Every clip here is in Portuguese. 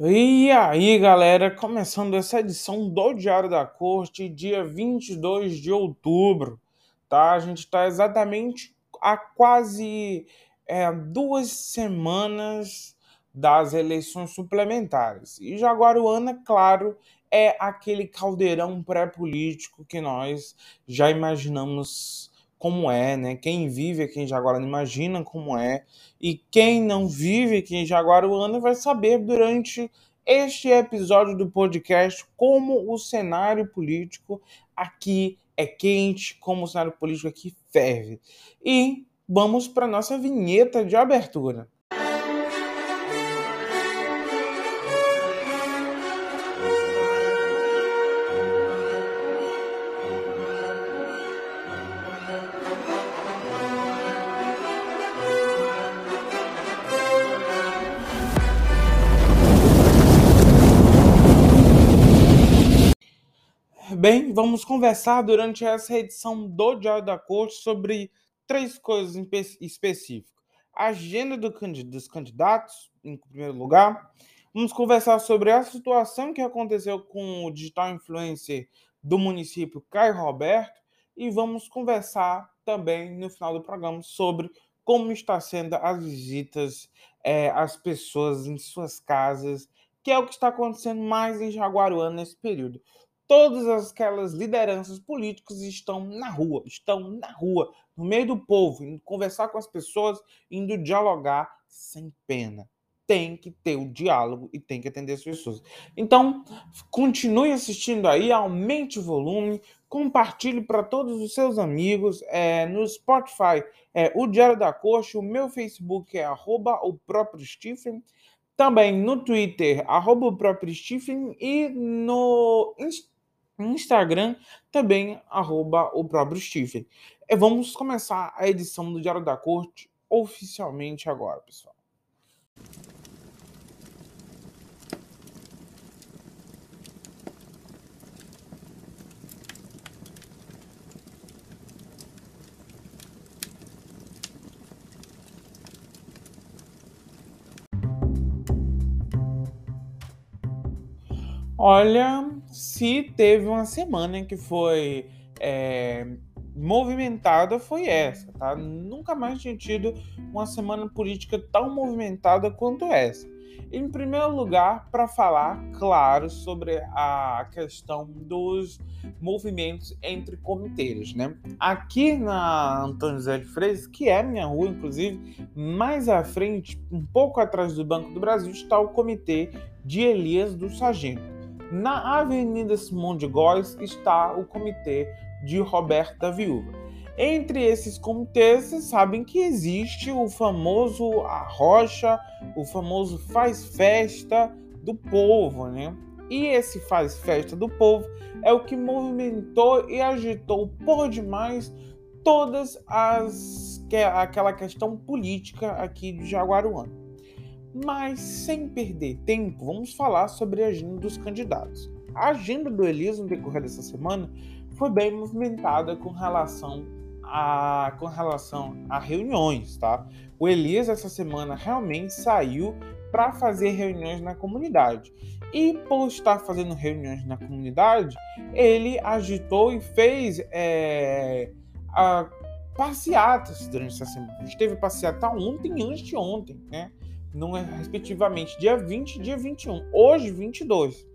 E aí, galera, começando essa edição do Diário da Corte, dia 22 de outubro, tá? A gente está exatamente há quase é, duas semanas das eleições suplementares. E Jaguaruana, claro, é aquele caldeirão pré-político que nós já imaginamos como é, né? Quem vive aqui em Jaguaruana imagina como é, e quem não vive aqui em Jaguaruana vai saber durante este episódio do podcast como o cenário político aqui é quente, como o cenário político aqui ferve. E vamos para nossa vinheta de abertura. Bem, vamos conversar durante essa edição do Diário da Corte sobre três coisas específicas. A agenda do, dos candidatos, em primeiro lugar. Vamos conversar sobre a situação que aconteceu com o digital influencer do município Caio Roberto. E vamos conversar também no final do programa sobre como está sendo as visitas é, às pessoas em suas casas, que é o que está acontecendo mais em Jaguaruana nesse período todas aquelas lideranças políticas estão na rua, estão na rua, no meio do povo, indo conversar com as pessoas, indo dialogar sem pena. Tem que ter o diálogo e tem que atender as pessoas. Então, continue assistindo aí, aumente o volume, compartilhe para todos os seus amigos. É, no Spotify, é o Diário da Corte, o meu Facebook é arroba o próprio Stephen. Também no Twitter, arroba o próprio Stephen. E no Instagram Instagram, também arroba o próprio Stephen. E vamos começar a edição do Diário da Corte oficialmente agora, pessoal. Olha, se teve uma semana que foi é, movimentada, foi essa, tá? Nunca mais tinha tido uma semana política tão movimentada quanto essa. Em primeiro lugar, para falar, claro, sobre a questão dos movimentos entre comitês, né? Aqui na Antônio José de Freitas, que é minha rua, inclusive, mais à frente, um pouco atrás do Banco do Brasil, está o comitê de Elias do Sargento. Na Avenida Simão de Góes está o comitê de Roberta Viúva. Entre esses comitês, vocês sabem que existe o famoso Arrocha, o famoso Faz Festa do Povo, né? E esse Faz Festa do Povo é o que movimentou e agitou por demais todas as que aquela questão política aqui de Jaguaruana. Mas sem perder tempo, vamos falar sobre a agenda dos candidatos. A agenda do Elias no decorrer dessa semana foi bem movimentada com relação a, com relação a reuniões, tá? O Elias essa semana realmente saiu para fazer reuniões na comunidade. E por estar fazendo reuniões na comunidade, ele agitou e fez é, a, passeatas durante essa semana. A gente teve passeata ontem e antes de né? no, respectivamente, dia 20 e dia 21. Hoje, 22,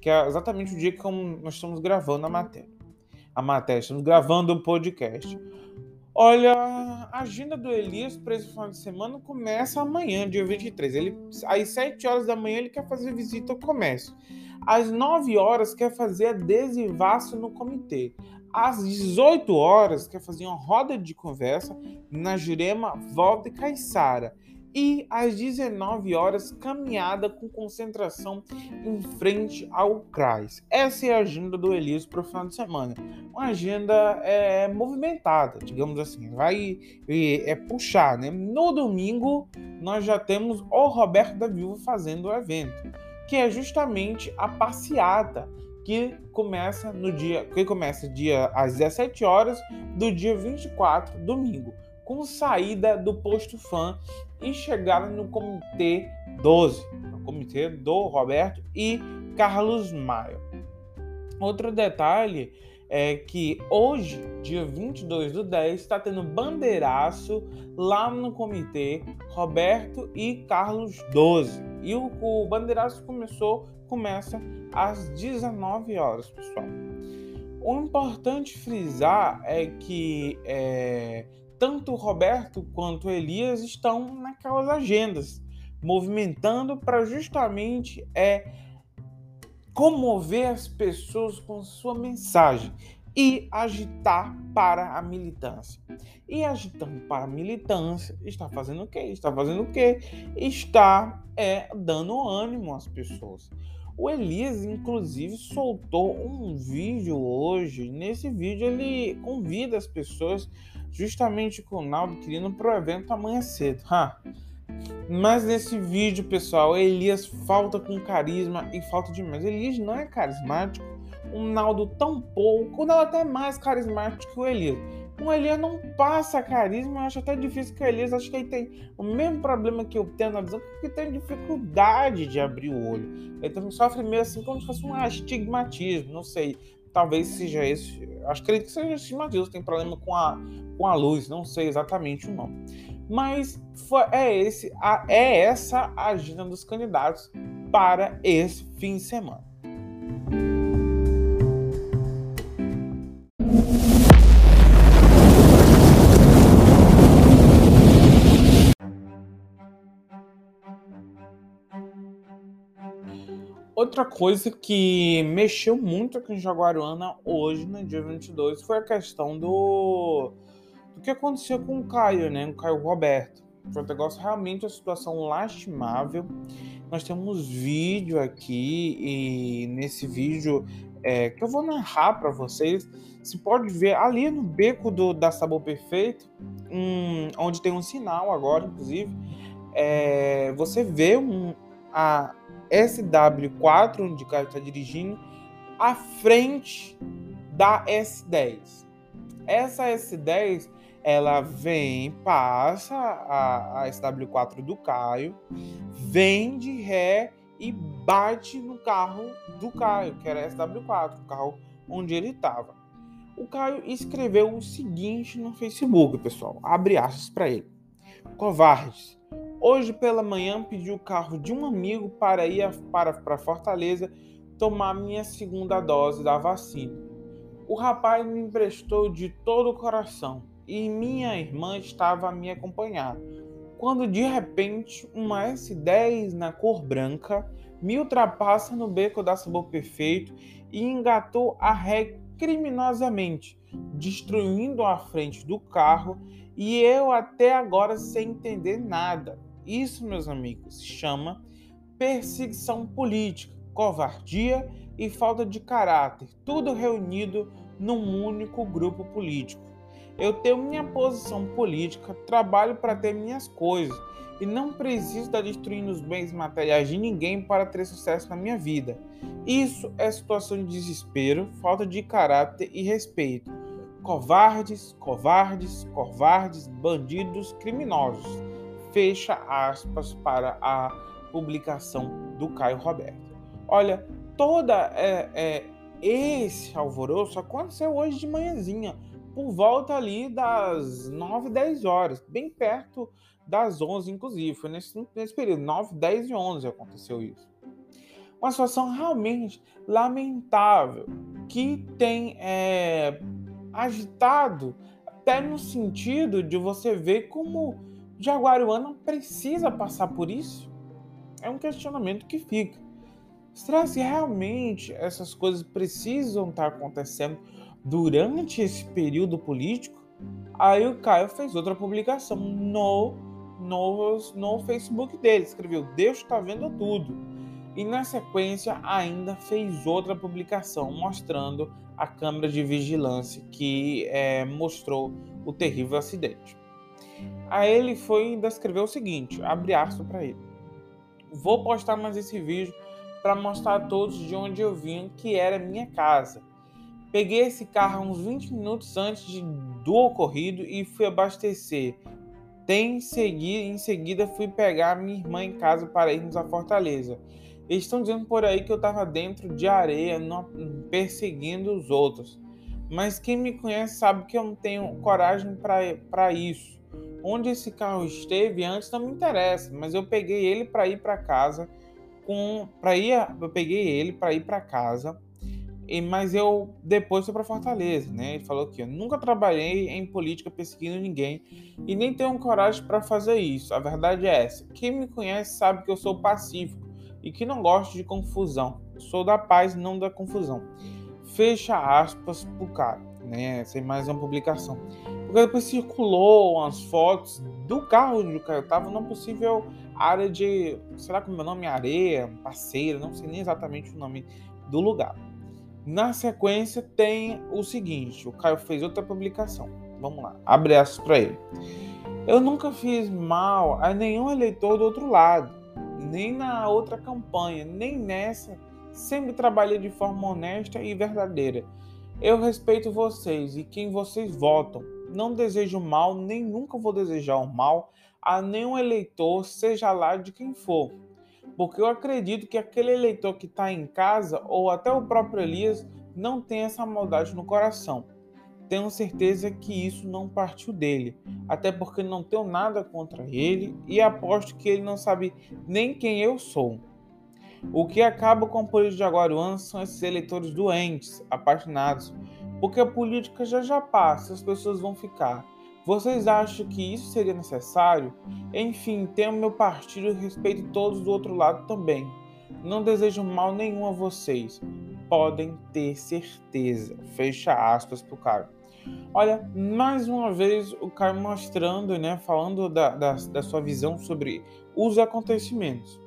que é exatamente o dia que nós estamos gravando a matéria. A matéria, estamos gravando o podcast. Olha, a agenda do Elias para esse final de semana começa amanhã, dia 23. Ele, às 7 horas da manhã ele quer fazer visita ao comércio. Às 9 horas quer fazer adesivaço no comitê. Às 18 horas quer fazer uma roda de conversa na Jurema Volta e Caiçara e às 19 horas caminhada com concentração em frente ao CRAS. Essa é a agenda do Elias para o final de semana. Uma agenda é, movimentada, digamos assim, vai é, é puxar, né? No domingo nós já temos o Roberto da Viúva fazendo o evento, que é justamente a passeata que começa no dia que começa dia às 17 horas do dia 24, domingo com saída do posto fã e chegada no comitê 12, o comitê do Roberto e Carlos Maia. Outro detalhe é que hoje, dia 22 do 10, está tendo bandeiraço lá no comitê Roberto e Carlos 12. E o, o bandeiraço começou, começa às 19 horas, pessoal. O importante frisar é que é, tanto o Roberto quanto o Elias estão naquelas agendas, movimentando para justamente é, comover as pessoas com sua mensagem e agitar para a militância. E agitando para a militância, está fazendo o quê? Está fazendo o quê? Está é, dando ânimo às pessoas. O Elias, inclusive, soltou um vídeo hoje. Nesse vídeo, ele convida as pessoas, justamente com o Naldo, querendo para o evento amanhã cedo. Ha. Mas nesse vídeo, pessoal, Elias falta com carisma e falta demais. Elias não é carismático, o Naldo tão pouco, o Naldo até é mais carismático que o Elias. O Elias não passa carisma, eu acho até difícil que o Elias, acho que ele tem o mesmo problema que eu tenho na visão, que tem dificuldade de abrir o olho. Ele sofre meio assim como se fosse um astigmatismo, não sei. Talvez seja esse, acho que ele seja astigmatismo, tem problema com a, com a luz, não sei exatamente o nome. Mas foi, é, esse, a, é essa a agenda dos candidatos para esse fim de semana. Outra coisa que mexeu muito aqui em Jaguaruana hoje, no dia 22, foi a questão do do que aconteceu com o Caio, né? O Caio Roberto. Foi um negócio realmente uma situação lastimável. Nós temos vídeo aqui e nesse vídeo é, que eu vou narrar para vocês, se pode ver ali no beco do, da Sabor Perfeito, um, onde tem um sinal agora, inclusive, é, você vê um, a SW4, onde o Caio está dirigindo, à frente da S10. Essa S10 ela vem, passa a, a SW4 do Caio, vem de ré e bate no carro do Caio, que era a SW4, o carro onde ele estava. O Caio escreveu o seguinte no Facebook, pessoal. Abre aspas para ele. Covardes. Hoje pela manhã pedi o carro de um amigo para ir para, para Fortaleza tomar minha segunda dose da vacina. O rapaz me emprestou de todo o coração e minha irmã estava a me acompanhar. Quando de repente uma S10 na cor branca me ultrapassa no beco da Sabor Perfeito e engatou a ré criminosamente, destruindo a frente do carro e eu até agora sem entender nada. Isso, meus amigos, se chama perseguição política, covardia e falta de caráter, tudo reunido num único grupo político. Eu tenho minha posição política, trabalho para ter minhas coisas e não preciso estar destruindo os bens materiais de ninguém para ter sucesso na minha vida. Isso é situação de desespero, falta de caráter e respeito. Covardes, covardes, covardes, bandidos, criminosos. Fecha aspas para a publicação do Caio Roberto. Olha, toda é, é, esse alvoroço aconteceu hoje de manhãzinha por volta ali das 9, 10 horas, bem perto das 11, inclusive. Foi nesse, nesse período, 9, 10 e 11 aconteceu isso. Uma situação realmente lamentável que tem é, agitado até no sentido de você ver como Jaguaruana precisa passar por isso. É um questionamento que fica. Será que realmente essas coisas precisam estar acontecendo durante esse período político, aí o Caio fez outra publicação no, no, no Facebook dele. Escreveu: Deus está vendo tudo. E na sequência ainda fez outra publicação mostrando a câmera de vigilância que é, mostrou o terrível acidente. Aí ele foi ainda escreveu o seguinte: abre aspas para ele. Vou postar mais esse vídeo para mostrar a todos de onde eu vim, que era minha casa. Peguei esse carro uns 20 minutos antes de, do ocorrido e fui abastecer. Tem seguir, em seguida fui pegar minha irmã em casa para irmos à Fortaleza. Eles estão dizendo por aí que eu estava dentro de areia, perseguindo os outros. Mas quem me conhece sabe que eu não tenho coragem para isso. Onde esse carro esteve antes não me interessa, mas eu peguei ele para ir para casa com para ir, eu peguei ele para ir para casa. E, mas eu depois fui para Fortaleza, né? Ele falou que eu nunca trabalhei em política perseguindo ninguém e nem tenho coragem para fazer isso. A verdade é essa. Quem me conhece sabe que eu sou pacífico e que não gosto de confusão. Sou da paz, não da confusão. Fecha aspas pro cara, né? Mais uma publicação. Porque depois circulou umas fotos do carro onde o cara estava numa possível área de, será que o meu nome é Areia, Parceira, não sei nem exatamente o nome do lugar. Na sequência tem o seguinte, o Caio fez outra publicação. Vamos lá, abre aspas para ele. Eu nunca fiz mal a nenhum eleitor do outro lado nem na outra campanha, nem nessa, sempre trabalhei de forma honesta e verdadeira. Eu respeito vocês e quem vocês votam. Não desejo mal, nem nunca vou desejar o mal a nenhum eleitor, seja lá de quem for. Porque eu acredito que aquele eleitor que está em casa, ou até o próprio Elias, não tem essa maldade no coração. Tenho certeza que isso não partiu dele, até porque não tenho nada contra ele e aposto que ele não sabe nem quem eu sou. O que acaba com a política de Aguaruana são esses eleitores doentes, apaixonados, porque a política já já passa, as pessoas vão ficar. Vocês acham que isso seria necessário? Enfim, tenho meu partido e respeito todos do outro lado também. Não desejo mal nenhum a vocês. Podem ter certeza. Fecha aspas pro cara. Olha, mais uma vez o Caio mostrando, né, falando da, da, da sua visão sobre os acontecimentos.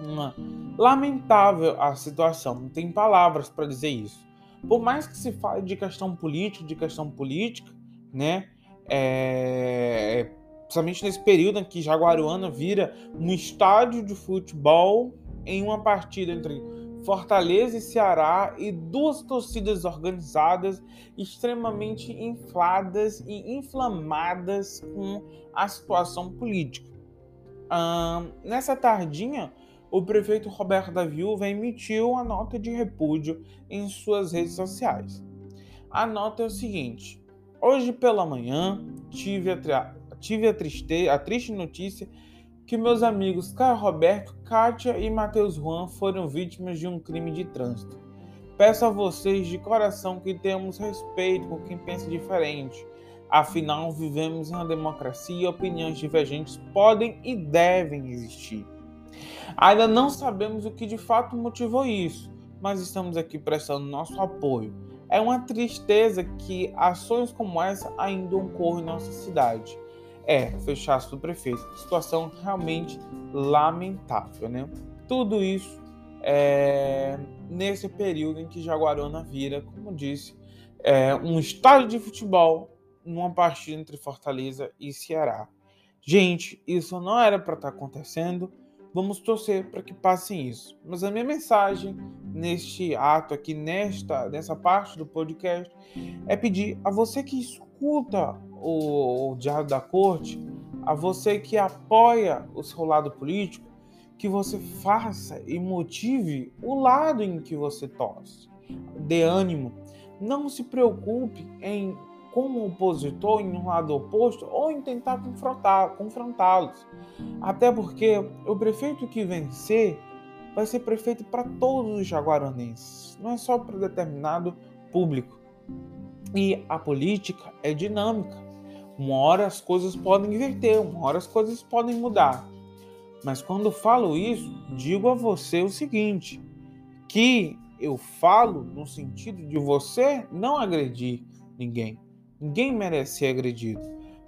Uma lamentável a situação, não tem palavras para dizer isso. Por mais que se fale de questão política, de questão política, né, é, principalmente nesse período em que Jaguaruana vira um estádio de futebol em uma partida entre Fortaleza e Ceará e duas torcidas organizadas extremamente infladas e inflamadas com a situação política. nessa tardinha, o prefeito Roberto da Viúva emitiu uma nota de repúdio em suas redes sociais. A nota é o seguinte: Hoje pela manhã tive a, tive a, triste, a triste notícia que meus amigos Caio Roberto, Kátia e Matheus Juan foram vítimas de um crime de trânsito. Peço a vocês de coração que tenhamos respeito com quem pensa diferente. Afinal, vivemos em uma democracia e opiniões divergentes podem e devem existir. Ainda não sabemos o que de fato motivou isso, mas estamos aqui prestando nosso apoio. É uma tristeza que ações como essa ainda ocorram em nossa cidade. É, fechaço do prefeito. Situação realmente lamentável, né? Tudo isso é, nesse período em que Jaguarona vira, como disse, é, um estádio de futebol numa partida entre Fortaleza e Ceará. Gente, isso não era para estar tá acontecendo. Vamos torcer para que passem isso. Mas a minha mensagem neste ato aqui, nesta, nessa parte do podcast, é pedir a você que escuta o, o Diário da Corte, a você que apoia o seu lado político, que você faça e motive o lado em que você torce. Dê ânimo. Não se preocupe em, como opositor, em um lado oposto ou em tentar confrontá-los. Até porque o prefeito que vencer vai ser prefeito para todos os jaguaranenses, não é só para determinado público. E a política é dinâmica. Uma hora as coisas podem inverter, uma hora as coisas podem mudar. Mas quando falo isso, digo a você o seguinte: que eu falo no sentido de você não agredir ninguém. Ninguém merece ser agredido.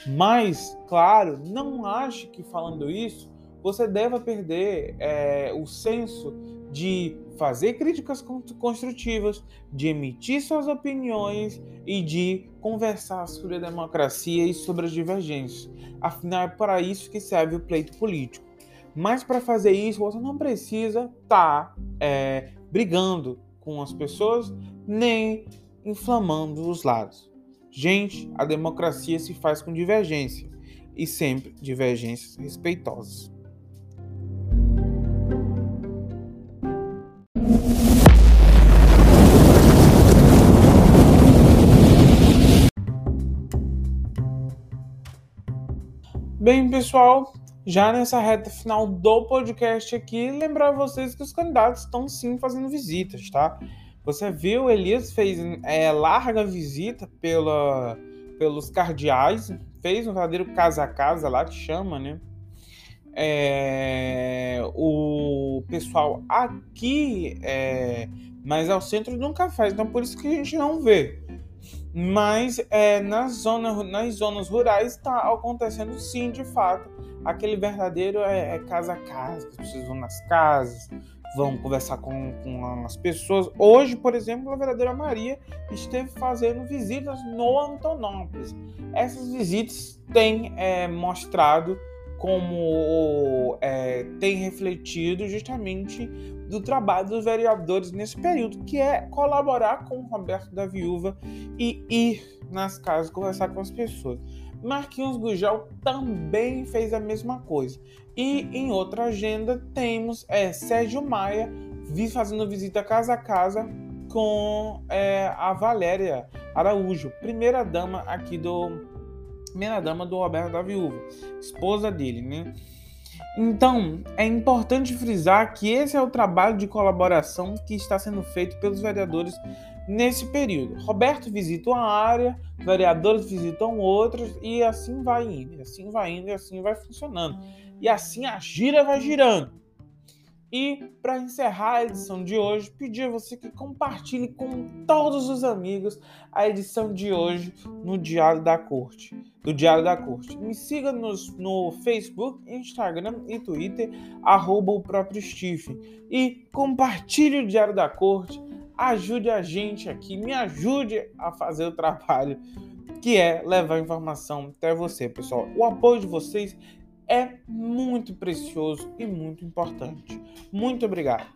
Mas, claro, não ache que falando isso você deva perder é, o senso de fazer críticas construtivas, de emitir suas opiniões e de conversar sobre a democracia e sobre as divergências. Afinal, é para isso que serve o pleito político. Mas para fazer isso, você não precisa estar tá, é, brigando com as pessoas nem inflamando os lados. Gente, a democracia se faz com divergência. e sempre divergências respeitosas. Bem, pessoal, já nessa reta final do podcast aqui, lembrar vocês que os candidatos estão sim fazendo visitas, tá? Você viu, Elias fez é, larga visita pela, pelos cardeais, fez um verdadeiro casa a casa lá que chama, né? É, o pessoal aqui, é, mas ao centro nunca faz, então por isso que a gente não vê. Mas é, nas, zonas, nas zonas rurais está acontecendo sim, de fato. Aquele verdadeiro é, é, casa a casa, as pessoas vão nas casas, vão conversar com, com as pessoas. Hoje, por exemplo, a verdadeira Maria esteve fazendo visitas no Antonópolis. Essas visitas têm é, mostrado como é, tem refletido justamente do trabalho dos vereadores nesse período, que é colaborar com o Roberto da Viúva e ir nas casas conversar com as pessoas. Marquinhos Gugel também fez a mesma coisa. E em outra agenda temos é, Sérgio Maia fazendo visita casa a casa com é, a Valéria Araújo, primeira dama aqui do primeira dama do Roberto da Viúva, esposa dele, né? Então, é importante frisar que esse é o trabalho de colaboração que está sendo feito pelos vereadores nesse período. Roberto visita uma área, vereadores visitam outras e assim vai indo, assim vai indo e assim vai funcionando. E assim a gira vai girando. E para encerrar a edição de hoje, pedir a você que compartilhe com todos os amigos a edição de hoje no Diário da Corte. Do Diário da Corte. Me siga nos, no Facebook, Instagram e Twitter, arroba o próprio Stephen. E compartilhe o Diário da Corte. Ajude a gente aqui, me ajude a fazer o trabalho que é levar informação até você, pessoal. O apoio de vocês é muito precioso e muito importante. Muito obrigado.